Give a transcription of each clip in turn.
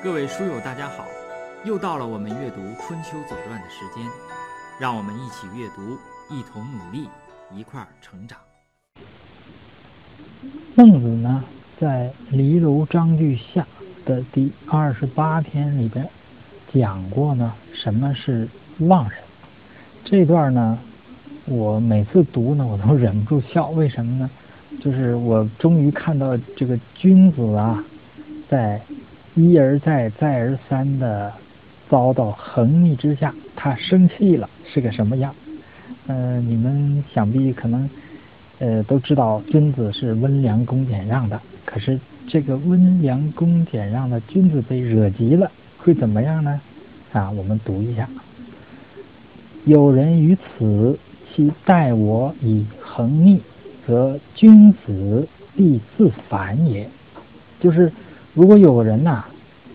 各位书友，大家好！又到了我们阅读《春秋左传》的时间，让我们一起阅读，一同努力，一块儿成长。孟子呢，在《离娄章句下》的第二十八篇里边讲过呢，什么是忘人。这段呢，我每次读呢，我都忍不住笑。为什么呢？就是我终于看到这个君子啊，在一而再、再而三的遭到横逆之下，他生气了，是个什么样？嗯，你们想必可能呃都知道，君子是温良恭俭让的。可是这个温良恭俭让的君子被惹急了，会怎么样呢？啊，我们读一下：有人于此，其待我以横逆，则君子必自反也。就是。如果有个人呐，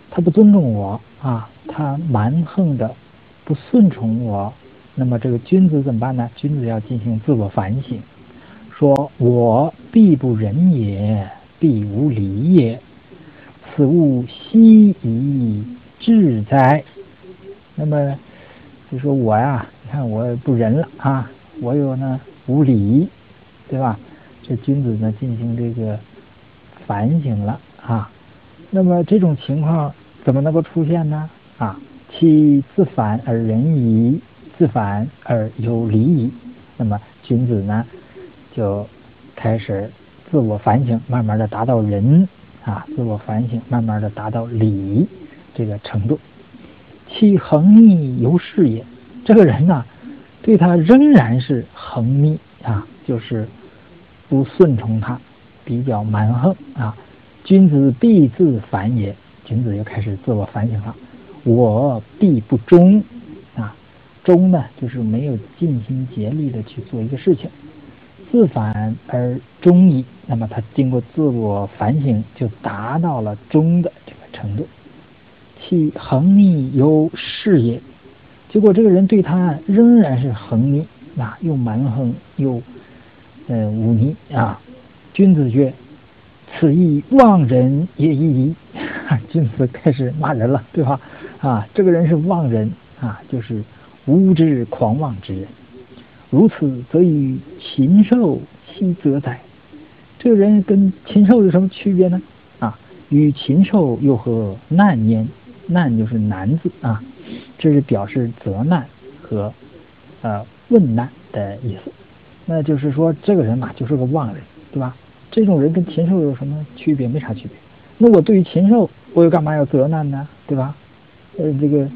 他不尊重我啊，他蛮横的不顺从我，那么这个君子怎么办呢？君子要进行自我反省，说我必不仁也，必无礼也，此物奚宜治哉？那么就说我呀，你看我不仁了啊，我有呢无礼，对吧？这君子呢进行这个反省了啊。那么这种情况怎么能够出现呢？啊，其自反而仁矣，自反而有礼矣。那么君子呢，就开始自我反省，慢慢的达到仁啊，自我反省，慢慢的达到礼这个程度。其横逆犹是也，这个人呢，对他仍然是横逆啊，就是不顺从他，比较蛮横啊。君子必自反也，君子又开始自我反省了。我必不忠啊，忠呢就是没有尽心竭力的去做一个事情，自反而忠矣。那么他经过自我反省，就达到了忠的这个程度。其横逆犹是也，结果这个人对他仍然是横逆啊，又蛮横又呃忤逆啊。君子曰。此亦妄人也已，君子开始骂人了，对吧？啊，这个人是妄人啊，就是无知狂妄之人。如此，则与禽兽奚则哉？这个人跟禽兽有什么区别呢？啊，与禽兽又何难焉？难就是难字啊，这是表示责难和呃问难的意思。那就是说，这个人嘛，就是个妄人，对吧？这种人跟禽兽有什么区别？没啥区别。那我对于禽兽，我又干嘛要责难呢？对吧？呃，这个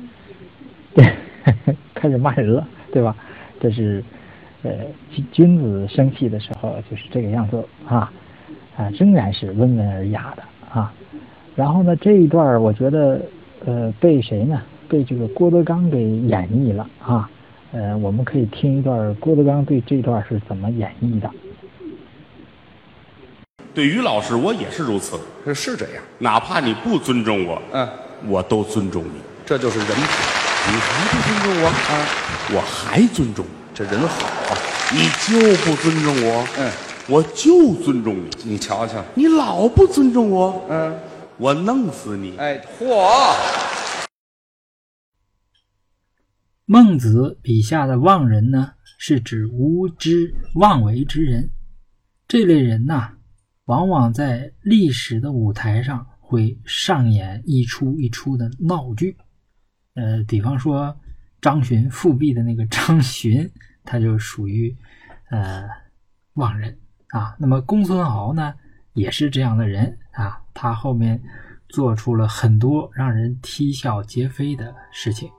对 开始骂人了，对吧？这是呃，君子生气的时候就是这个样子啊啊，仍然是温文尔雅的啊。然后呢，这一段我觉得呃，被谁呢？被这个郭德纲给演绎了啊。呃，我们可以听一段郭德纲对这段是怎么演绎的。对于老师，我也是如此，是是这样。哪怕你不尊重我，嗯，我都尊重你。这就是人品。你还不尊重我啊？我还尊重你。这人好啊！你就不尊重我，嗯，我就尊重你。你瞧瞧，你老不尊重我，嗯，我弄死你。哎，嚯！孟子笔下的妄人呢，是指无知妄为之人。这类人呐。往往在历史的舞台上会上演一出一出的闹剧，呃，比方说张巡复辟的那个张巡，他就属于呃忘人啊。那么公孙敖呢，也是这样的人啊，他后面做出了很多让人啼笑皆非的事情。